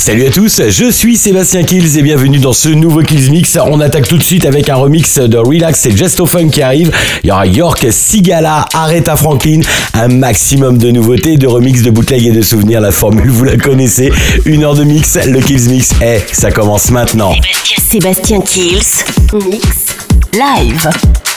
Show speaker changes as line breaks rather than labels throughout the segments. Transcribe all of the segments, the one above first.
Salut à tous, je suis Sébastien Kills et bienvenue dans ce nouveau Kills Mix. On attaque tout de suite avec un remix de Relax et Just Fun qui arrive. Il y aura York, Sigala, Aretha Franklin, un maximum de nouveautés, de remix, de bootleg et de souvenirs. La formule, vous la connaissez. Une heure de mix, le Kills Mix. Eh, ça commence maintenant.
Sébastien Kills. Mix. Live.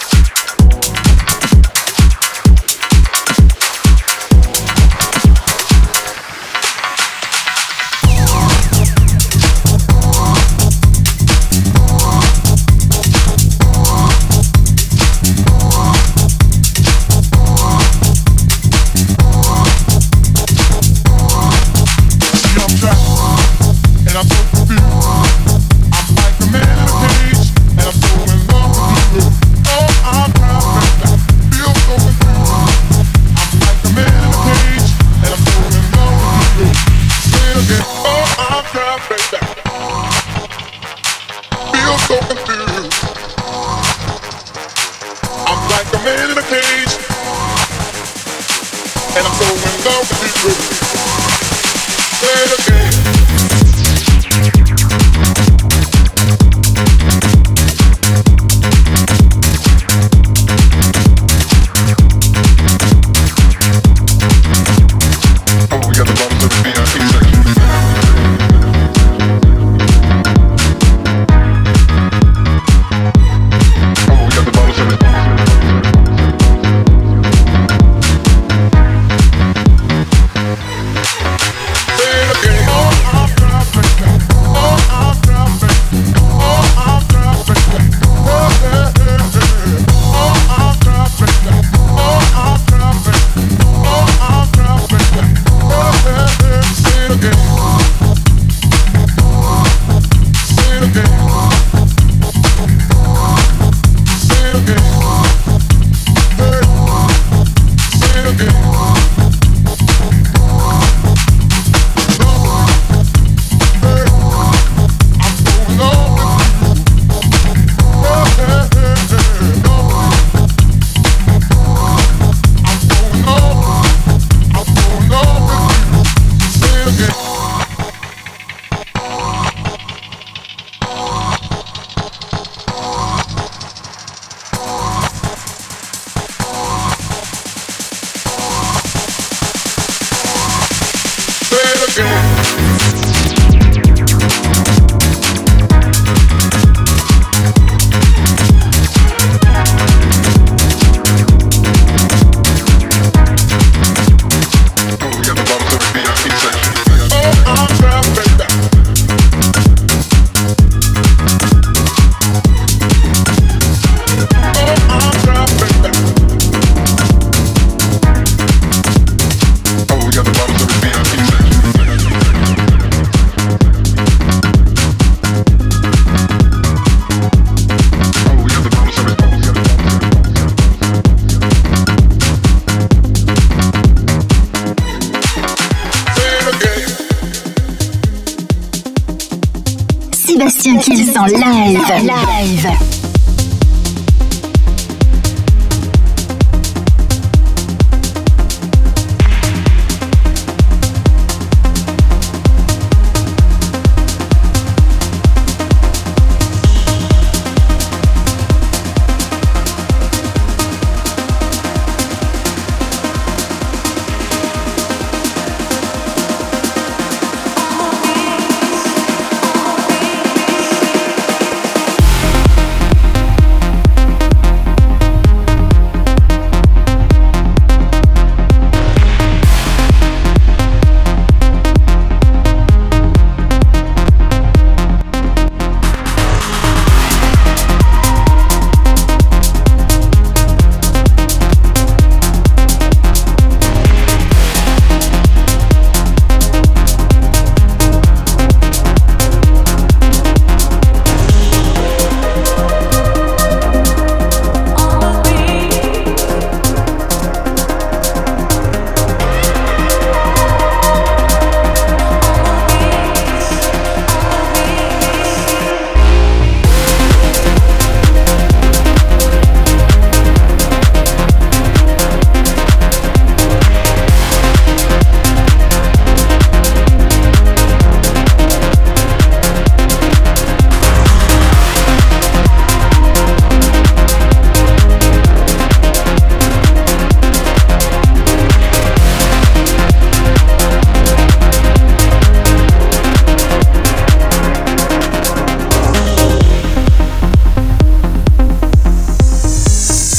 En live. live.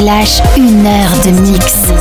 Lâche une heure de mix.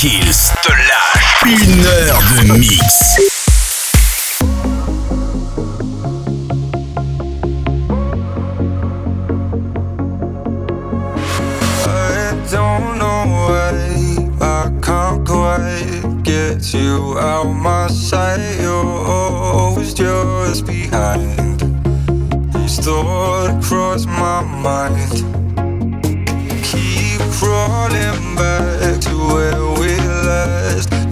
Kills te lâche une heure de mix.
I don't know why I can't quite
Get you out my sight. You're always just behind. This thought across my mind. Keep crawling back to where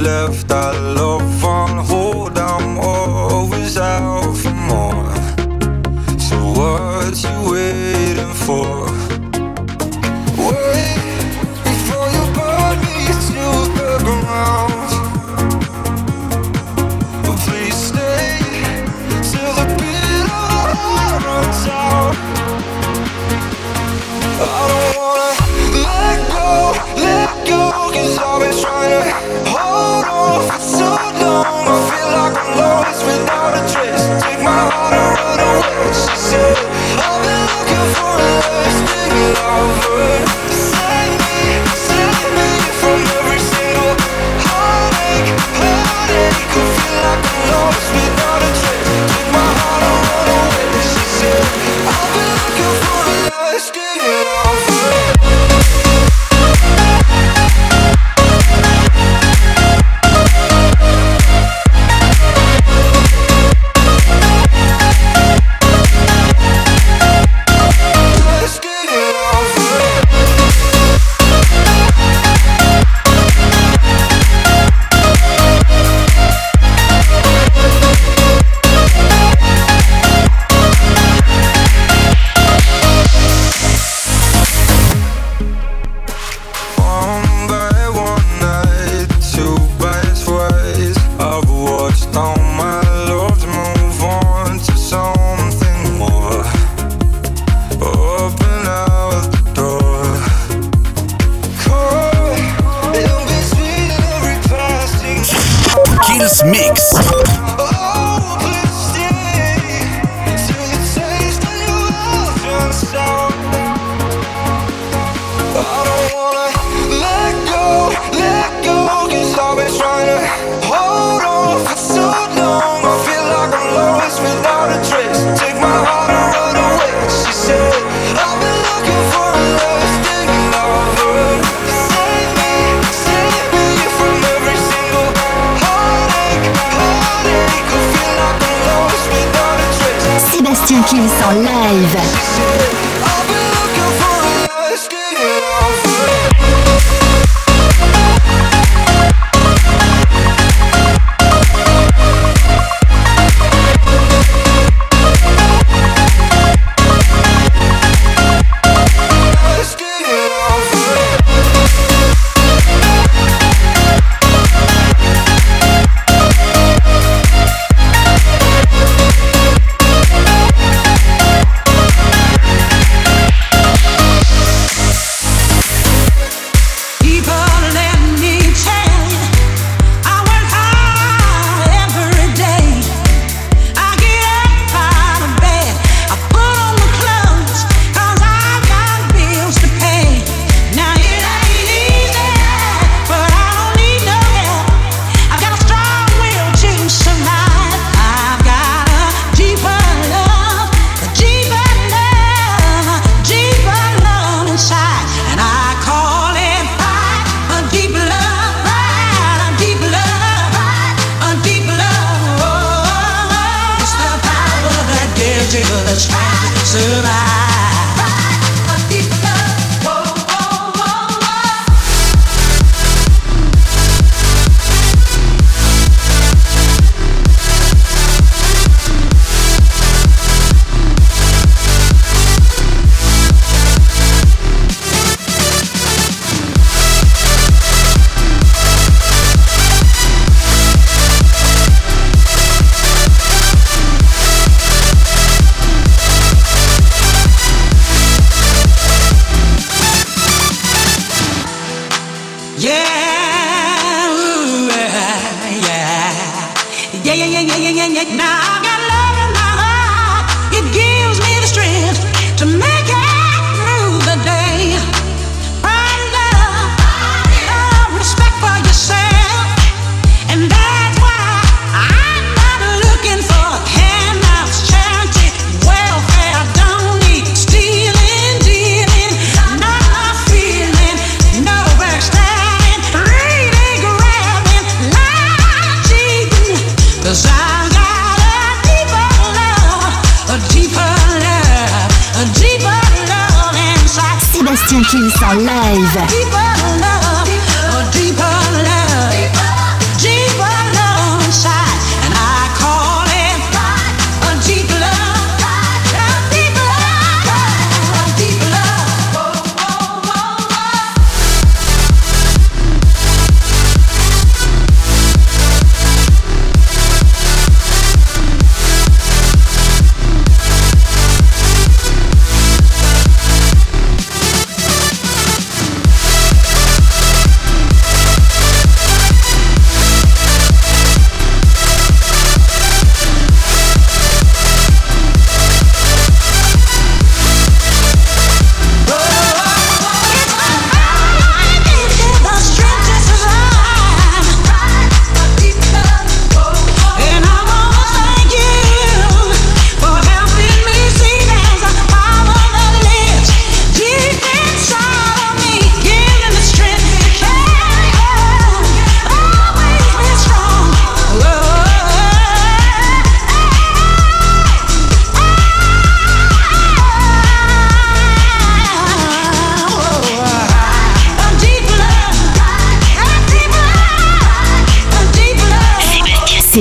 left, I love. for.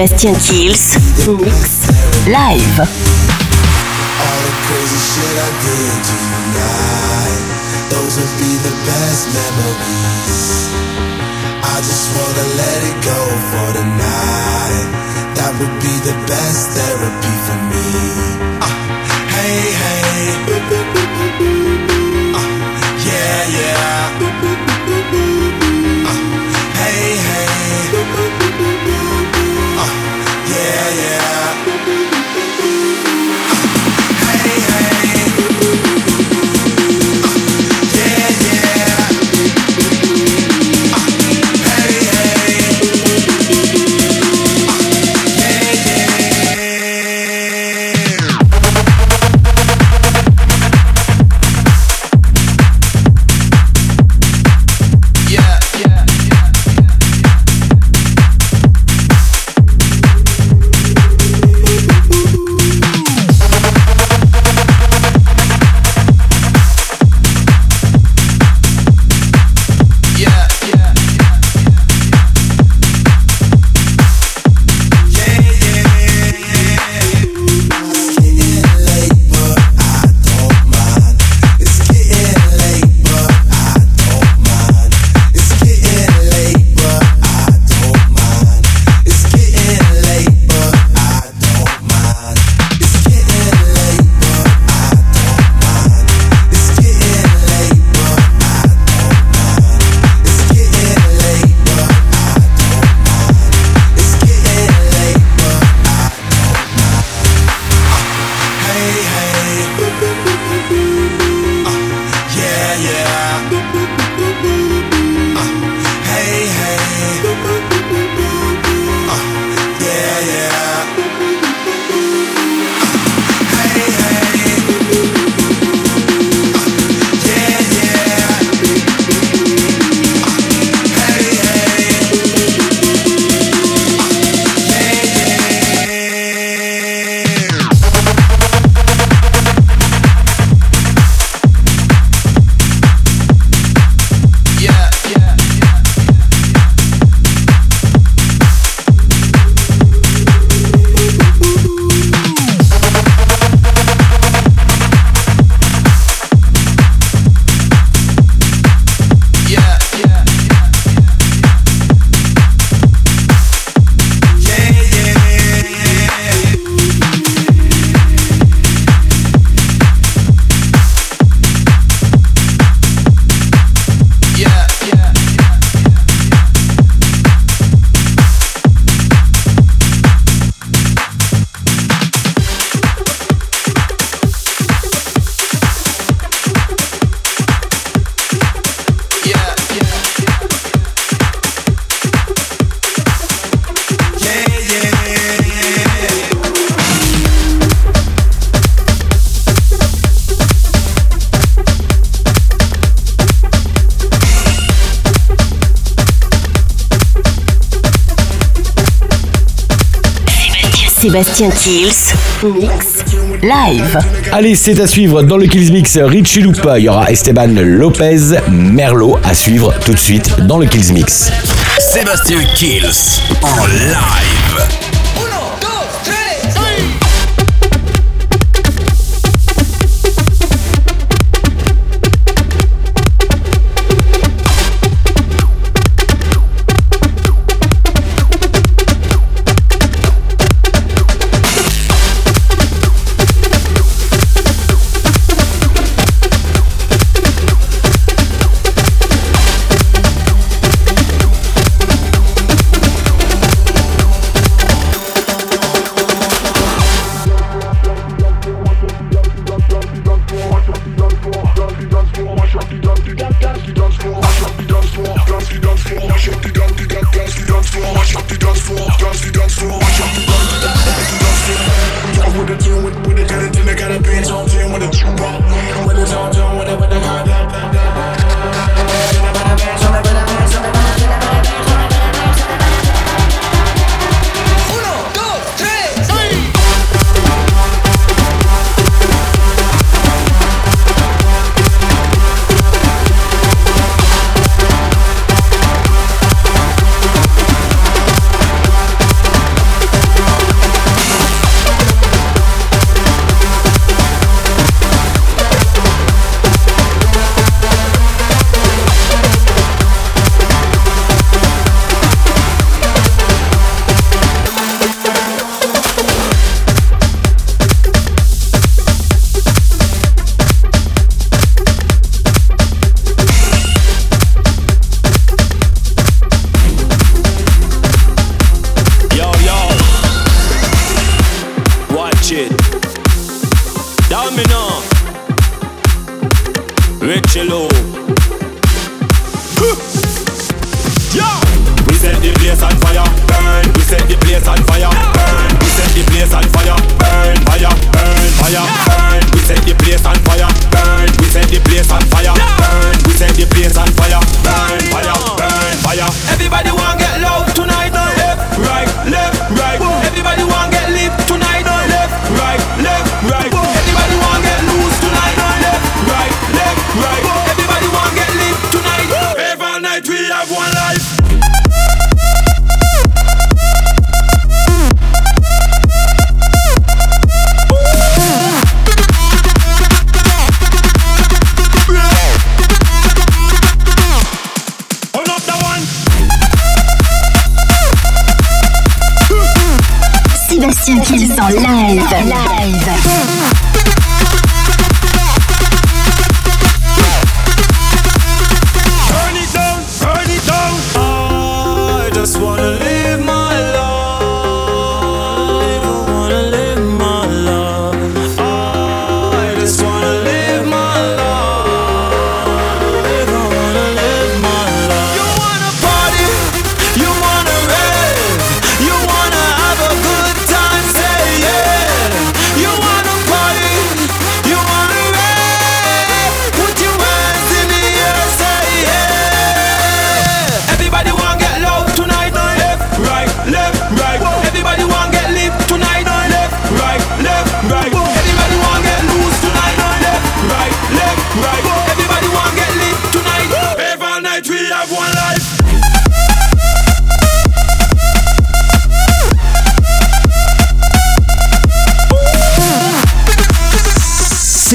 Sébastien Kills, Mix, Live.
All the crazy shit I did tonight, those will be the best memories. I just wanna let it go for the night. That would be the best therapy for me. Uh, hey, hey.
Sébastien Kills Mix Live.
Allez, c'est à suivre dans le Kills Mix Richie Lupa. Il y aura Esteban Lopez, Merlot à suivre tout de suite dans le Kills Mix.
Sébastien Kills en live.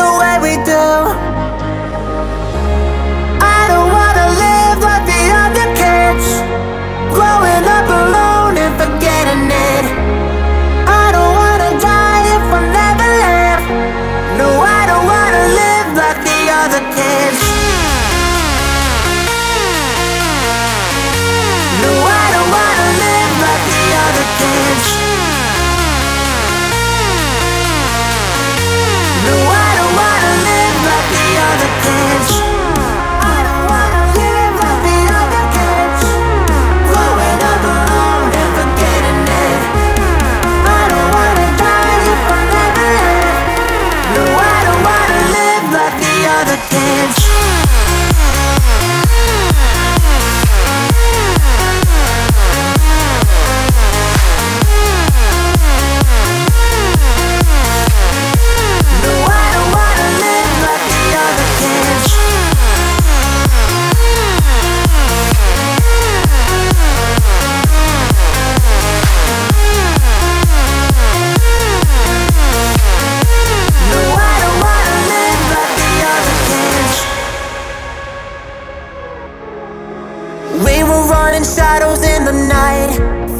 the way we do.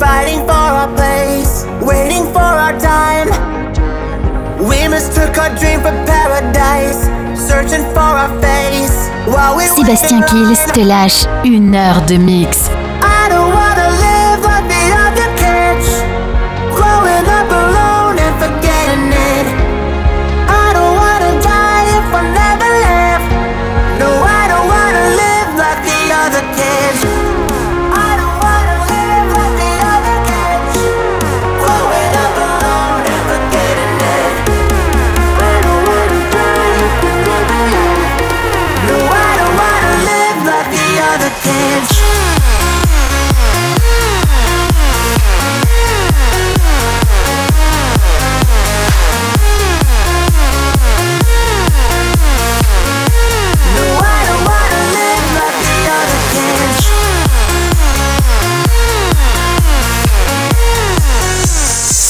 Fighting for our place, waiting for our time. We mistook our dream for paradise, searching for our face.
Sébastien Kills te lâche une heure de mix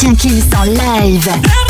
Sébastien Kills en live.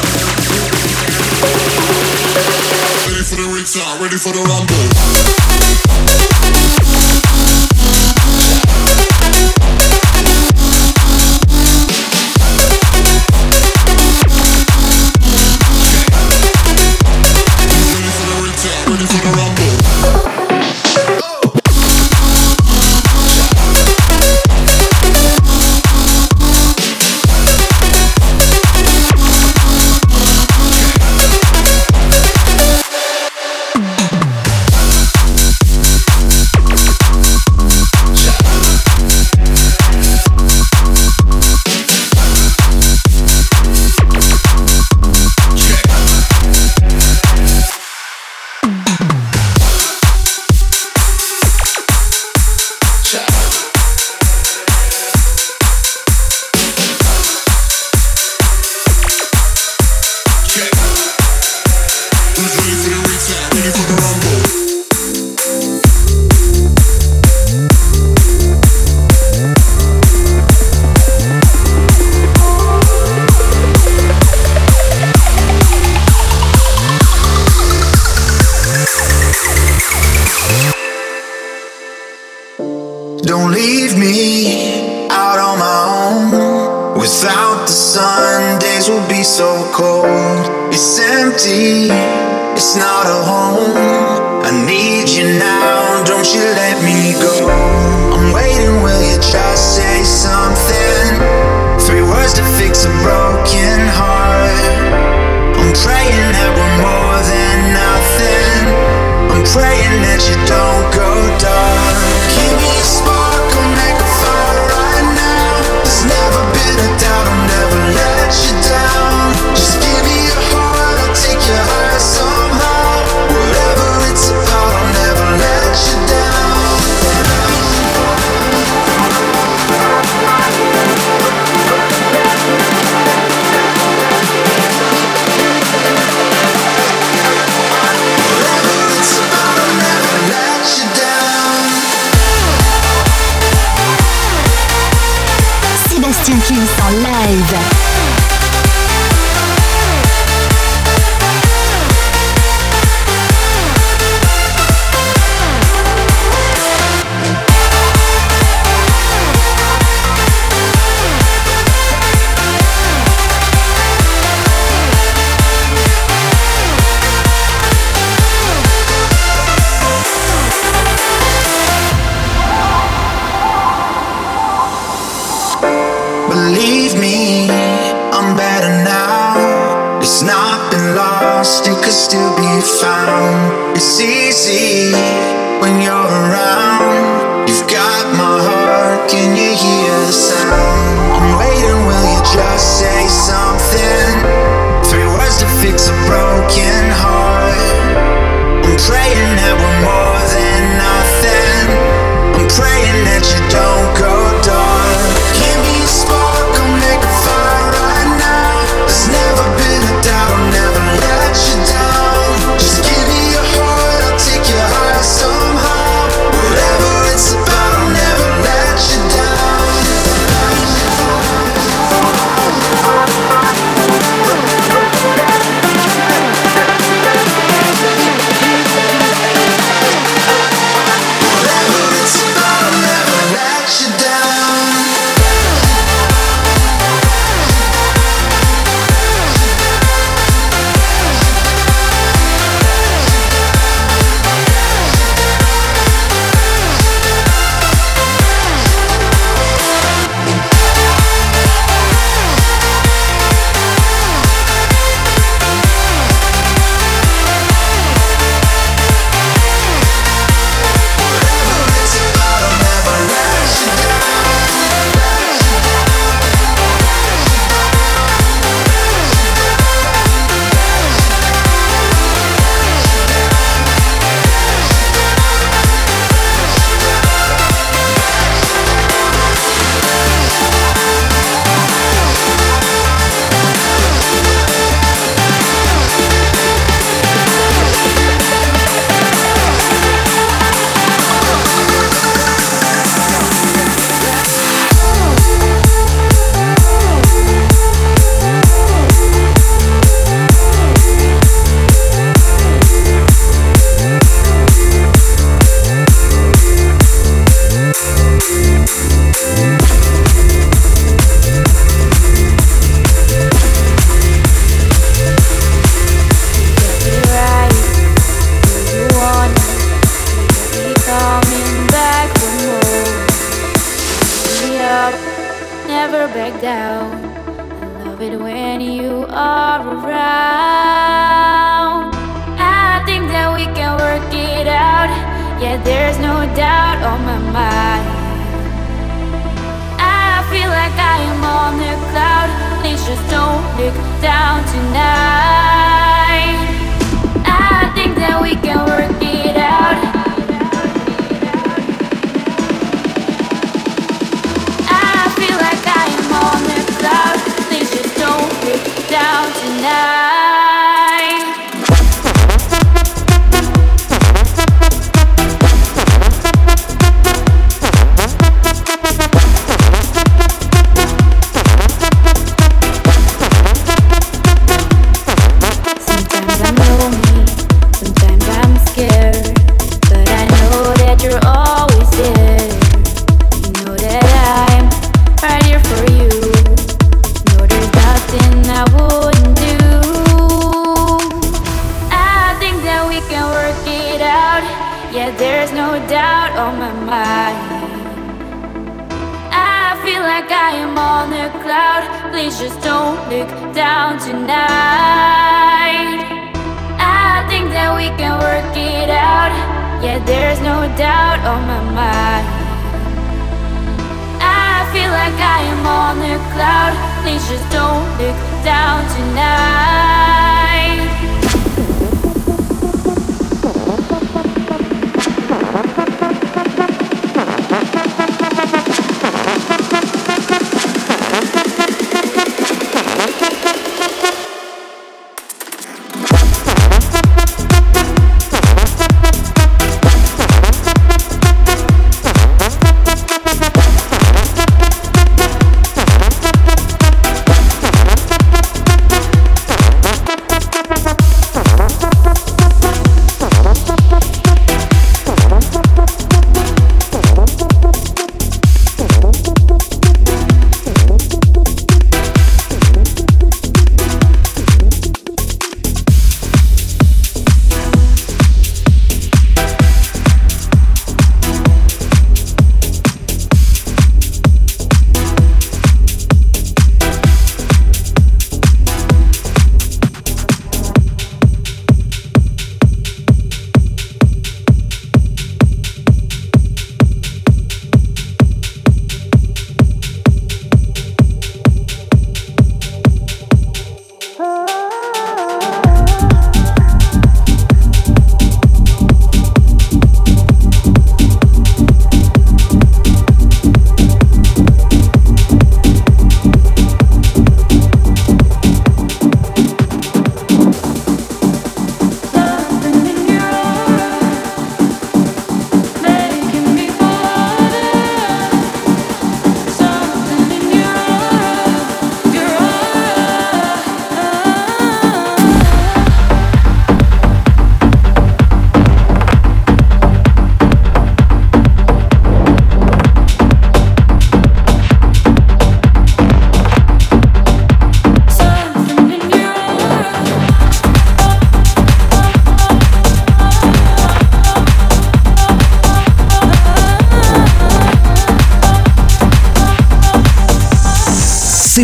for the rickshaw, ready for the rumble.
Leave me out on my own. Without the sun, days will be so cold. It's empty, it's not a home. I need you now, don't you let me go. I'm waiting, will you just say something? Three words to fix a broken heart. I'm praying that we're more than nothing. I'm praying that you don't go dark.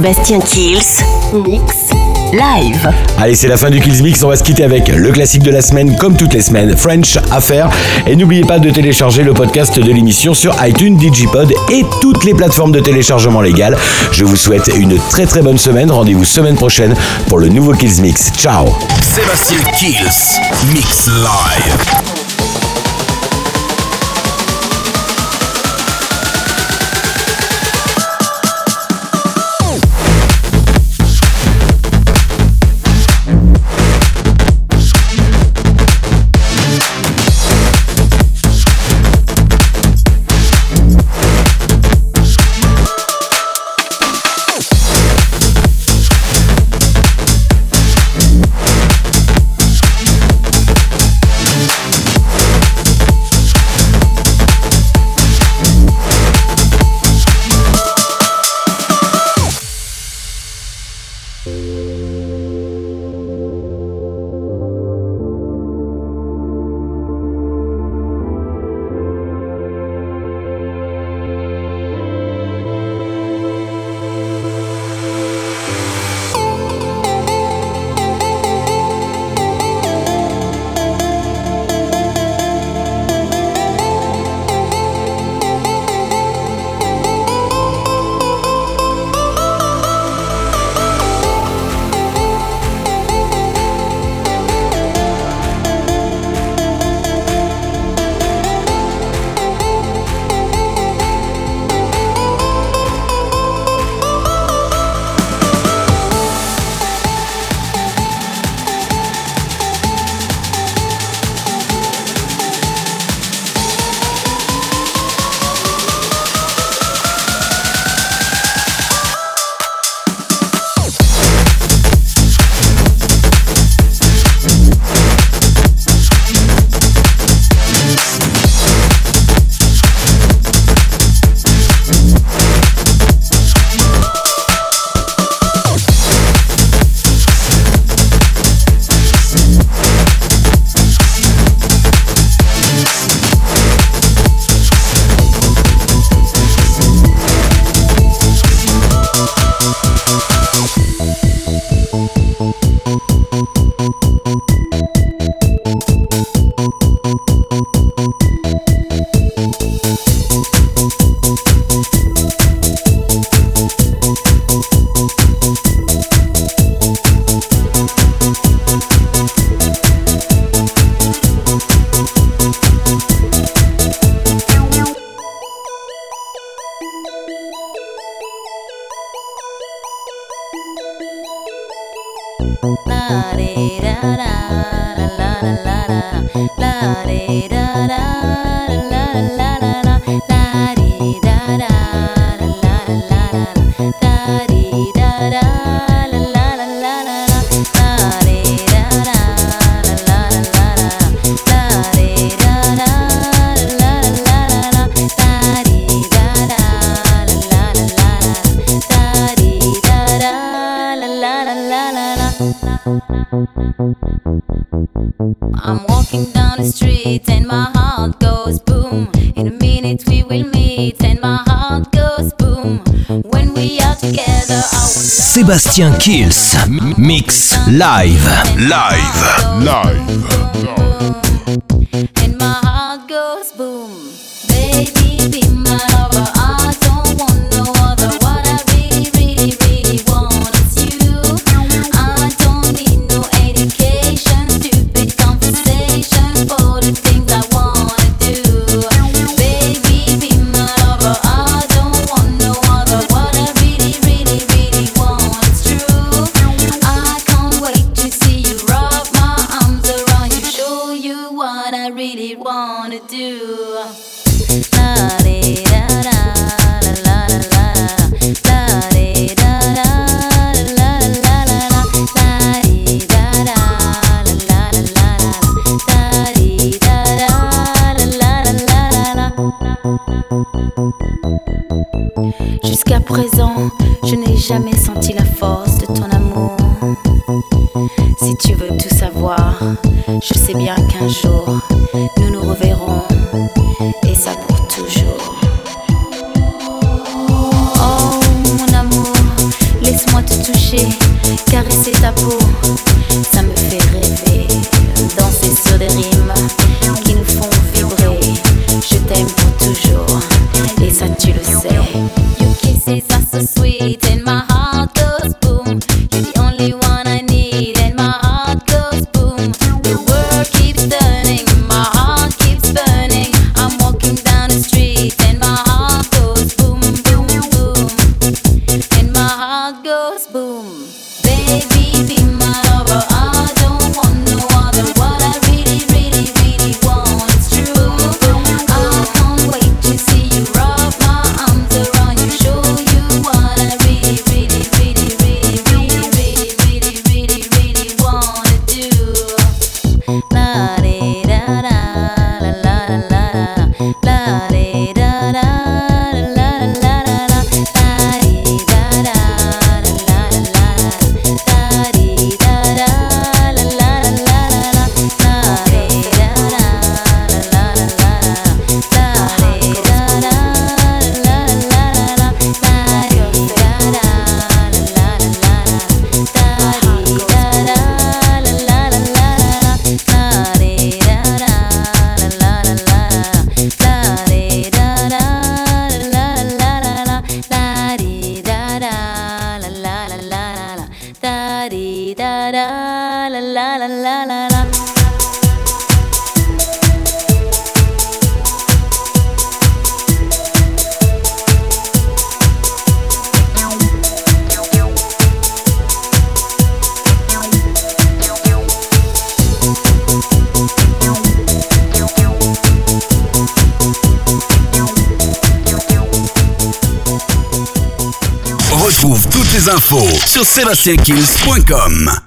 Sébastien Kills, mix live.
Allez, c'est la fin du Kills Mix. On va se quitter avec le classique de la semaine, comme toutes les semaines, French Affair. Et n'oubliez pas de télécharger le podcast de l'émission sur iTunes, Digipod et toutes les plateformes de téléchargement légales. Je vous souhaite une très très bonne semaine. Rendez-vous semaine prochaine pour le nouveau Kills Mix. Ciao
Sébastien Kills, Mix Live.
I'm walking down the street and my heart goes boom. In a minute we will meet and my heart goes boom. When we are together, I will
Sébastien Kills, Mix Live.
Live. Live.
and
russellkills.com